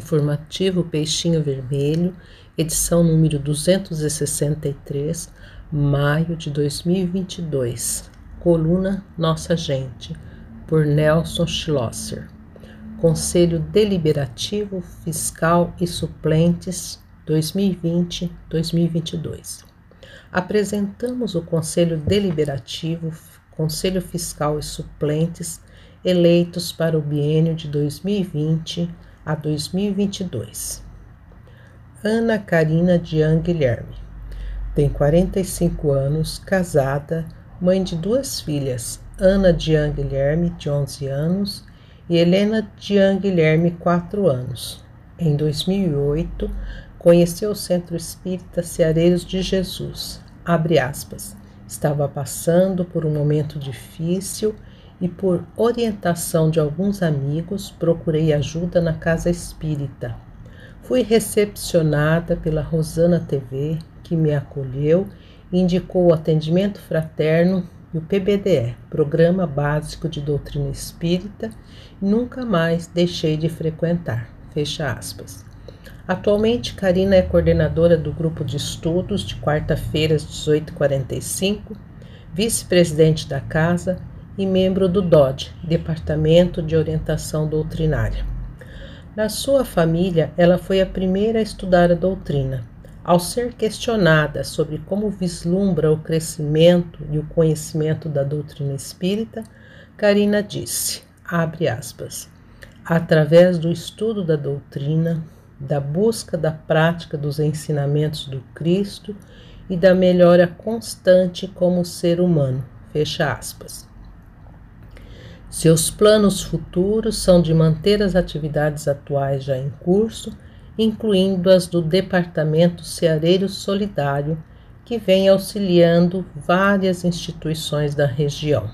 Informativo Peixinho Vermelho, edição número 263, maio de 2022. Coluna Nossa Gente, por Nelson Schlosser. Conselho Deliberativo Fiscal e Suplentes 2020-2022. Apresentamos o Conselho Deliberativo, Conselho Fiscal e Suplentes eleitos para o biênio de 2020 a 2022. Ana Karina Dian Guilherme. Tem 45 anos, casada, mãe de duas filhas, Ana Dian Guilherme, de 11 anos, e Helena Dian Guilherme, 4 anos. Em 2008, conheceu o Centro Espírita Ceareiros de Jesus. Aspas. Estava passando por um momento difícil e, por orientação de alguns amigos, procurei ajuda na casa espírita. Fui recepcionada pela Rosana TV, que me acolheu e indicou o atendimento fraterno e o PBDE, Programa Básico de Doutrina Espírita, e nunca mais deixei de frequentar. Fecha aspas. Atualmente, Karina é coordenadora do grupo de estudos de quarta-feira às 18h45, vice-presidente da casa e membro do DOD, Departamento de Orientação Doutrinária. Na sua família, ela foi a primeira a estudar a doutrina. Ao ser questionada sobre como vislumbra o crescimento e o conhecimento da doutrina espírita, Karina disse, abre aspas, através do estudo da doutrina, da busca da prática dos ensinamentos do Cristo e da melhora constante como ser humano, fecha aspas. Seus planos futuros são de manter as atividades atuais já em curso, incluindo as do Departamento Ceareiro Solidário, que vem auxiliando várias instituições da região.